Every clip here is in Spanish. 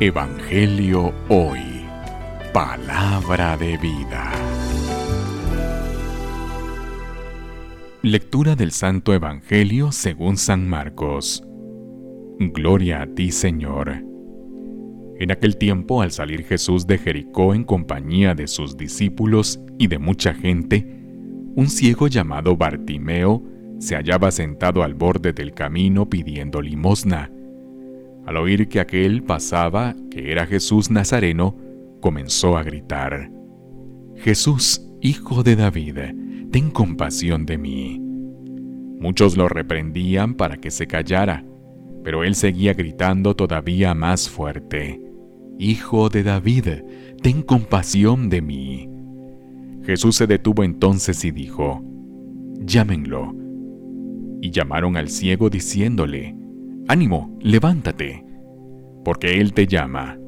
Evangelio Hoy. Palabra de vida. Lectura del Santo Evangelio según San Marcos. Gloria a ti, Señor. En aquel tiempo, al salir Jesús de Jericó en compañía de sus discípulos y de mucha gente, un ciego llamado Bartimeo se hallaba sentado al borde del camino pidiendo limosna. Al oír que aquel pasaba, que era Jesús Nazareno, comenzó a gritar, Jesús, hijo de David, ten compasión de mí. Muchos lo reprendían para que se callara, pero él seguía gritando todavía más fuerte, Hijo de David, ten compasión de mí. Jesús se detuvo entonces y dijo, Llámenlo. Y llamaron al ciego diciéndole, Ánimo, levántate, porque Él te llama.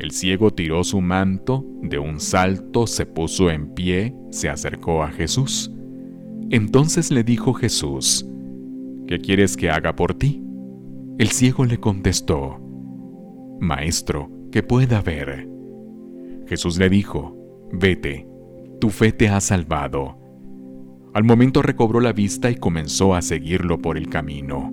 El ciego tiró su manto, de un salto se puso en pie, se acercó a Jesús. Entonces le dijo Jesús, ¿qué quieres que haga por ti? El ciego le contestó, Maestro, que pueda ver. Jesús le dijo, Vete, tu fe te ha salvado. Al momento recobró la vista y comenzó a seguirlo por el camino